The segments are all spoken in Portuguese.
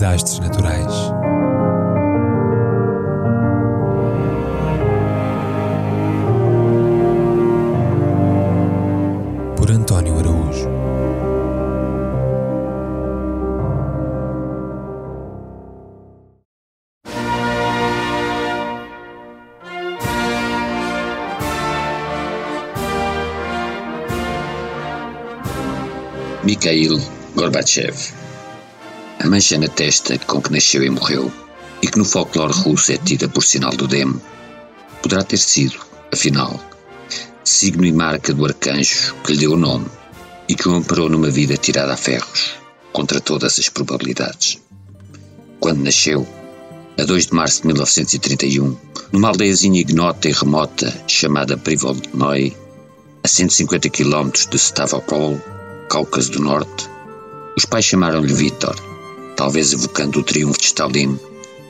Desastres naturais. Por António Araújo. Mikhail Gorbachev. A mancha na testa com que nasceu e morreu, e que no folclore russo é tida por sinal do demo, poderá ter sido, afinal, signo e marca do arcanjo que lhe deu o nome e que o amparou numa vida tirada a ferros, contra todas as probabilidades. Quando nasceu, a 2 de março de 1931, numa aldeiazinha ignota e remota chamada Privolnoi, a 150 km de Stavropol, Cáucaso do Norte, os pais chamaram-lhe Vítor, talvez evocando o triunfo de Stalin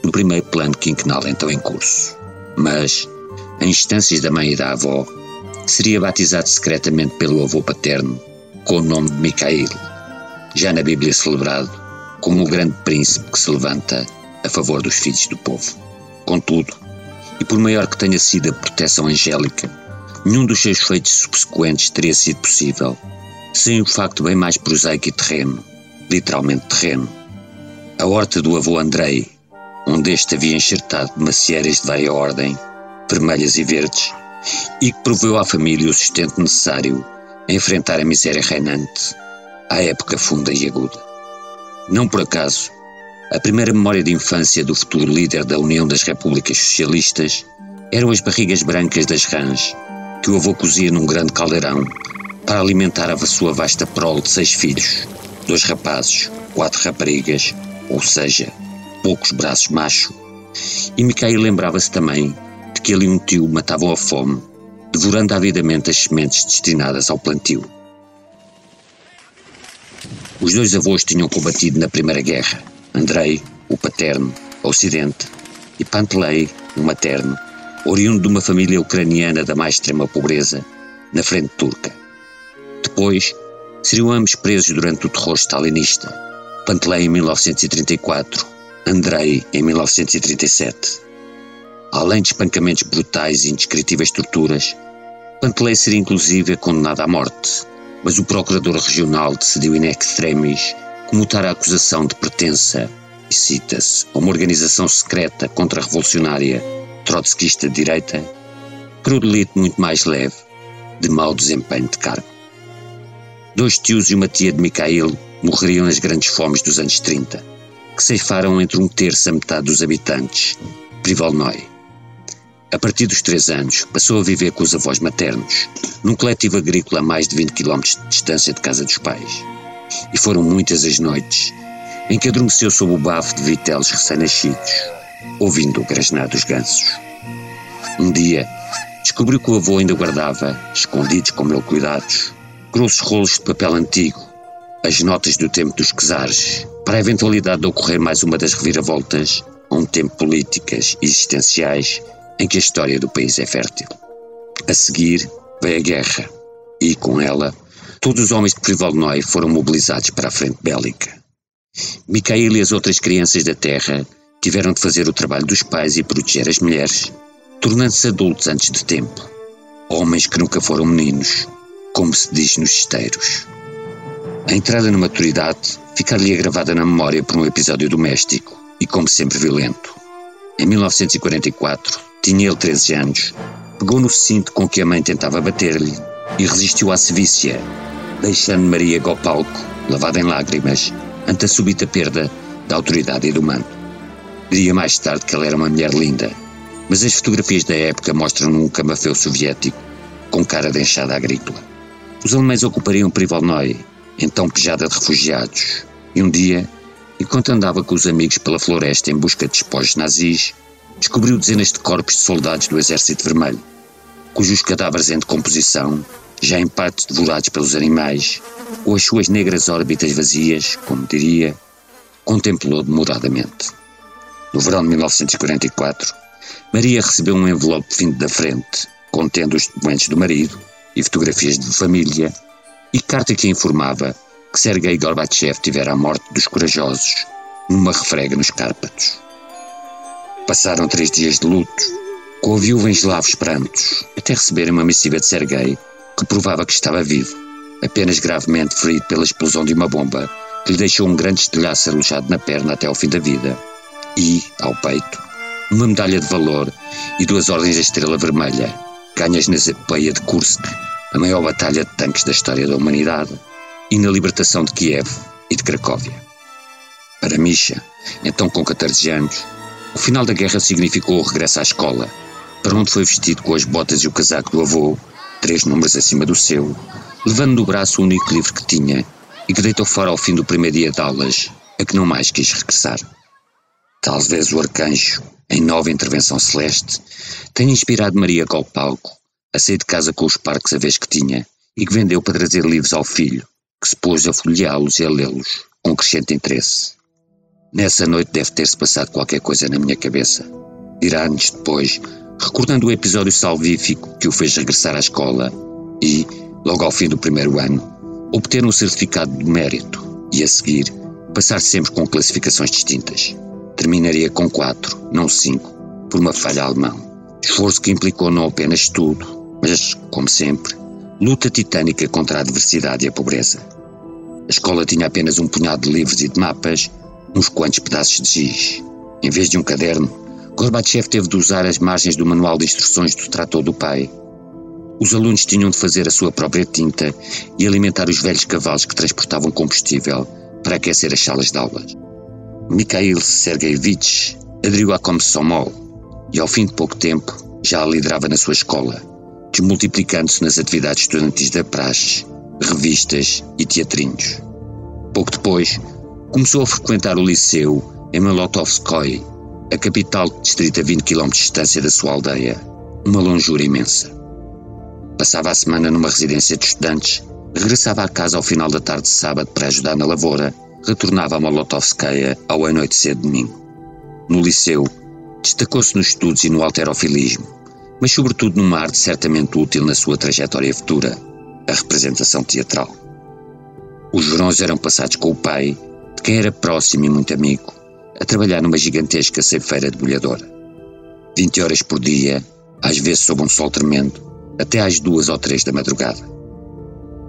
no primeiro plano quinquenal então em curso. Mas, em instâncias da mãe e da avó, seria batizado secretamente pelo avô paterno com o nome de Mikhail, já na Bíblia celebrado como o grande príncipe que se levanta a favor dos filhos do povo. Contudo, e por maior que tenha sido a proteção angélica, nenhum dos seus feitos subsequentes teria sido possível sem o facto bem mais prosaico e terreno, literalmente terreno. A horta do avô Andrei, onde este havia enxertado macieiras de varia ordem, vermelhas e verdes, e que proveu à família o sustento necessário a enfrentar a miséria reinante, à época funda e aguda. Não por acaso, a primeira memória de infância do futuro líder da União das Repúblicas Socialistas eram as barrigas brancas das rãs que o avô cozia num grande caldeirão para alimentar a sua vasta prole de seis filhos, dois rapazes, quatro raparigas, ou seja, poucos braços macho. E Micael lembrava-se também de que ele e um tio matavam a fome, devorando avidamente as sementes destinadas ao plantio. Os dois avós tinham combatido na Primeira Guerra, Andrei, o paterno, Ocidente, e Pantelei, o materno, oriundo de uma família ucraniana da mais extrema pobreza, na frente turca. Depois, seriam ambos presos durante o terror stalinista, Pantelei em 1934, Andrei em 1937. Além de espancamentos brutais e indescritíveis torturas, Pantelei seria inclusive condenado à morte, mas o procurador regional decidiu in extremis comutar a acusação de pertença, e cita-se, a uma organização secreta contra-revolucionária trotskista de direita, para o delito muito mais leve de mau desempenho de cargo. Dois tios e uma tia de Mikhail morreriam nas grandes fomes dos anos 30, que ceifaram entre um terço a metade dos habitantes, Privolnoi. A partir dos três anos, passou a viver com os avós maternos, num coletivo agrícola a mais de 20 km de distância de casa dos pais. E foram muitas as noites em que adormeceu sob o bafo de vitelos recém-nascidos, ouvindo o grasnar dos gansos. Um dia, descobriu que o avô ainda guardava, escondidos com mil cuidados, grossos rolos de papel antigo, as notas do tempo dos czares, para a eventualidade de ocorrer mais uma das reviravoltas a um tempo políticas e existenciais em que a história do país é fértil. A seguir veio a guerra e, com ela, todos os homens de Privolnoi foram mobilizados para a frente bélica. Micael e as outras crianças da terra tiveram de fazer o trabalho dos pais e proteger as mulheres, tornando-se adultos antes de tempo. Homens que nunca foram meninos, como se diz nos esteiros. A entrada na maturidade ficar-lhe gravada na memória por um episódio doméstico e, como sempre, violento. Em 1944, tinha ele 13 anos, pegou no cinto com que a mãe tentava bater-lhe e resistiu à sevícia, deixando Maria Gopalco, lavada em lágrimas, ante a súbita perda da autoridade e do mando. Diria mais tarde que ela era uma mulher linda, mas as fotografias da época mostram-no um camafeu soviético com cara de enxada agrícola. Os alemães ocupariam Privolnoi, então pejada de refugiados, e um dia Enquanto andava com os amigos pela floresta em busca de despojos nazis, descobriu dezenas de corpos de soldados do Exército Vermelho, cujos cadáveres em decomposição, já em parte devorados pelos animais, ou as suas negras órbitas vazias, como diria, contemplou demoradamente. No verão de 1944, Maria recebeu um envelope vindo da frente, contendo os documentos do marido e fotografias de família, e carta que informava que Sergei Gorbachev tivera a morte dos corajosos numa refrega nos Cárpatos. Passaram três dias de luto, com a viúva em eslavos prantos, até receberem uma missiva de Sergei que provava que estava vivo, apenas gravemente ferido pela explosão de uma bomba que lhe deixou um grande estilhaço alojado na perna até ao fim da vida, e, ao peito, uma medalha de valor e duas ordens da Estrela Vermelha, ganhas na Zepeia de Kursk, a maior batalha de tanques da história da humanidade, e na libertação de Kiev e de Cracóvia. Para Misha, então com 14 anos, o final da guerra significou o regresso à escola, para onde foi vestido com as botas e o casaco do avô, três números acima do seu, levando no braço o único livro que tinha e que deitou fora ao fim do primeiro dia de aulas, a que não mais quis regressar. Talvez o arcanjo, em nova intervenção celeste, tenha inspirado Maria Golpalco a sair de casa com os parques a vez que tinha e que vendeu para trazer livros ao filho, que se pôs a folheá-los e a lê-los com crescente interesse. Nessa noite deve ter-se passado qualquer coisa na minha cabeça. Dirá anos depois, recordando o episódio salvífico que o fez regressar à escola e, logo ao fim do primeiro ano, obter um certificado de mérito e, a seguir, passar sempre com classificações distintas. Terminaria com quatro, não cinco, por uma falha alemã. Esforço que implicou não apenas estudo, mas, como sempre, luta titânica contra a adversidade e a pobreza. A escola tinha apenas um punhado de livros e de mapas, uns quantos pedaços de giz. Em vez de um caderno, Gorbachev teve de usar as margens do manual de instruções do trator do pai. Os alunos tinham de fazer a sua própria tinta e alimentar os velhos cavalos que transportavam combustível para aquecer as salas de aulas. Mikhail Sergeyevich aderiu à Komsomol e, ao fim de pouco tempo, já a liderava na sua escola desmultiplicando-se nas atividades estudantis da praxe, revistas e teatrinhos. Pouco depois, começou a frequentar o liceu em Molotovskoy, a capital distrito a 20 km de distância da sua aldeia, uma longura imensa. Passava a semana numa residência de estudantes, regressava à casa ao final da tarde de sábado para ajudar na lavoura, retornava a Molotovskaya ao anoitecer de domingo. No liceu, destacou-se nos estudos e no alterofilismo, mas sobretudo numa arte certamente útil na sua trajetória futura, a representação teatral. Os verões eram passados com o pai, de quem era próximo e muito amigo, a trabalhar numa gigantesca ceifeira de bolhadora. 20 horas por dia, às vezes sob um sol tremendo, até às duas ou três da madrugada.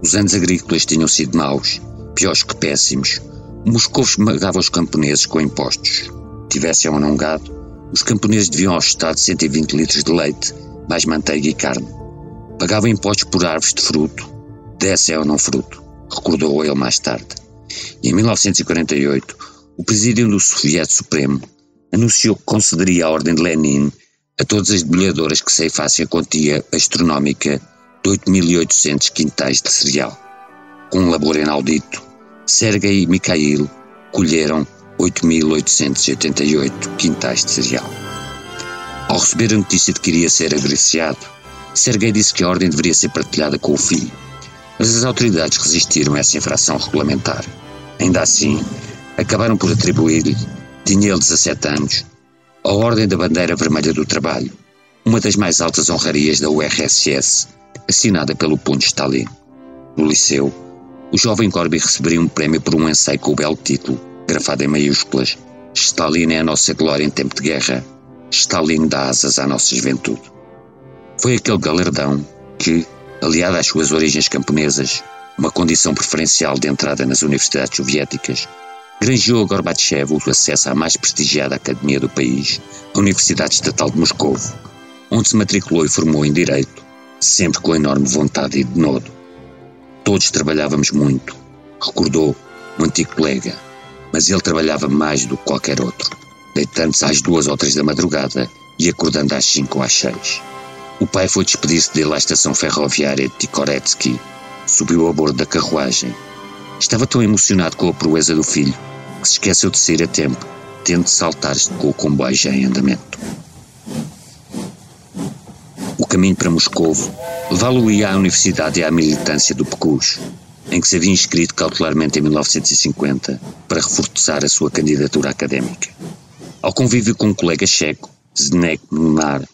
Os anos agrícolas tinham sido maus, piores que péssimos. Moscou esmagava os camponeses com impostos. Tivessem ou não gado, os camponeses deviam ao Estado 120 litros de leite, mais manteiga e carne. Pagavam impostos por árvores de fruto, desse ou não fruto, recordou ele mais tarde. E em 1948, o Presídio do Soviético Supremo anunciou que concederia a Ordem de Lenin a todas as debulhadoras que ceifassem a quantia astronómica de 8.800 quintais de cereal. Com um labor inaudito, Sergei e Mikhail colheram 8.888 quintais de cereal. Ao receber a notícia de que iria ser agraciado, Sergei disse que a ordem deveria ser partilhada com o filho, mas as autoridades resistiram a essa infração regulamentar. Ainda assim, acabaram por atribuir-lhe, tinha ele 17 anos, a Ordem da Bandeira Vermelha do Trabalho, uma das mais altas honrarias da URSS, assinada pelo Punho Stalin. No liceu, o jovem Corby receberia um prémio por um ensaio com o belo título grafado em maiúsculas: Stalin é a nossa glória em tempo de guerra. Stalin dá asas à nossa juventude. Foi aquele galardão que, aliado às suas origens camponesas, uma condição preferencial de entrada nas universidades soviéticas, granjeou a Gorbachev o acesso à mais prestigiada academia do país, a Universidade Estatal de Moscou, onde se matriculou e formou em Direito, sempre com enorme vontade e denodo. Todos trabalhávamos muito, recordou um antigo colega, mas ele trabalhava mais do que qualquer outro, deitando-se às duas ou três da madrugada e acordando às cinco ou às seis. O pai foi despedir-se dele à estação ferroviária de Tikoretsky, subiu a bordo da carruagem. Estava tão emocionado com a proeza do filho que se esqueceu de sair a tempo, tendo de saltar com o comboio já em andamento. O caminho para Moscou levá-lo-ia à universidade e à militância do PECUS, em que se havia inscrito cautelarmente em 1950 para reforçar a sua candidatura académica. Ao convívio com um colega checo, Zdeněk Mlinar,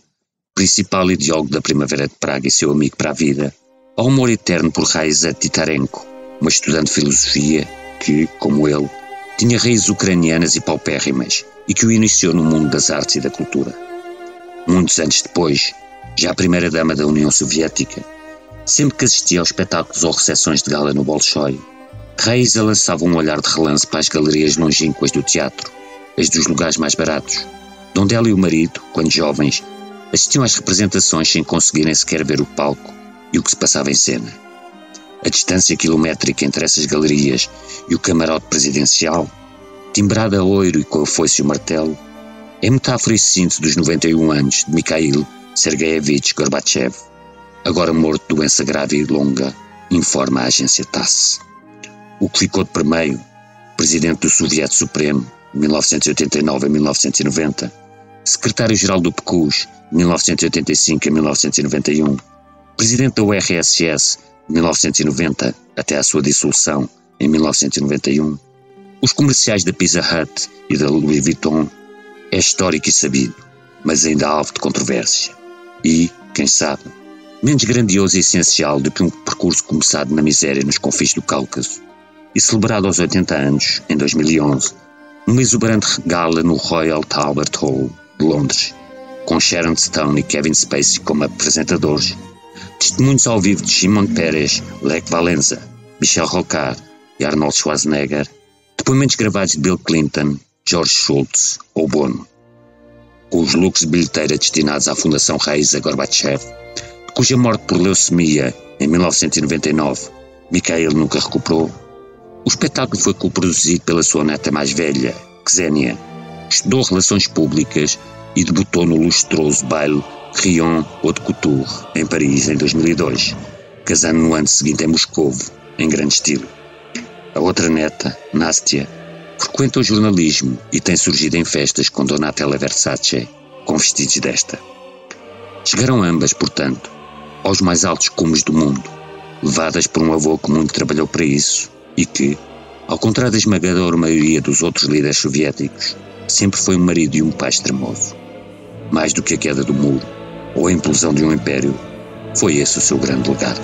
principal ideólogo da Primavera de Praga e seu amigo para a vida, ao amor eterno por Raiza Titarenko, uma estudante de filosofia que, como ele, tinha raízes ucranianas e paupérrimas e que o iniciou no mundo das artes e da cultura. Muitos anos depois, já a primeira-dama da União Soviética, sempre que assistia aos espetáculos ou recepções de gala no Bolshoi, Raiza lançava um olhar de relance para as galerias longínquas do teatro, as dos lugares mais baratos, onde ela e o marido, quando jovens, assistiam às representações sem conseguirem sequer ver o palco e o que se passava em cena. A distância quilométrica entre essas galerias e o camarote presidencial, timbrada a ouro e com a foice e o martelo, é metáfora e síntese dos 91 anos de Mikhail Sergeyevich Gorbachev, agora morto de doença grave e longa, informa a agência TASS. O que ficou de primeiro, presidente do Soviético Supremo, de 1989 a 1990, secretário-geral do PECUS, de 1985 a 1991, presidente da URSS, de 1990 até à sua dissolução, em 1991, os comerciais da Pizza Hut e da Louis Vuitton é histórico e sabido, mas ainda alvo de controvérsia. E, quem sabe, menos grandioso e essencial do que um percurso começado na miséria nos confins do Cáucaso e celebrado aos 80 anos, em 2011, numa exuberante gala no Royal Albert Hall de Londres, com Sharon Stone e Kevin Spacey como apresentadores, testemunhos ao vivo de Shimon Peres, Lech Valenza, Michel Rocard e Arnold Schwarzenegger, depoimentos gravados de Bill Clinton, George Shultz ou Bono, com os lucros de bilheteira destinados à Fundação Raiza Gorbachev, cuja morte por leucemia em 1999 Mikhail nunca recuperou. O espetáculo foi co-produzido pela sua neta mais velha, Xenia. Estudou relações públicas e debutou no lustroso baile Rion Haute Couture, em Paris, em 2002, casando no ano seguinte em Moscou, em grande estilo. A outra neta, Nastia, frequenta o jornalismo e tem surgido em festas com Donatella Versace, com vestidos desta. Chegaram ambas, portanto, aos mais altos cumes do mundo, levadas por um avô que muito trabalhou para isso e que, ao contrário da esmagadora maioria dos outros líderes soviéticos, sempre foi um marido e um pai extremoso. Mais do que a queda do muro ou a implosão de um império, foi esse o seu grande legado.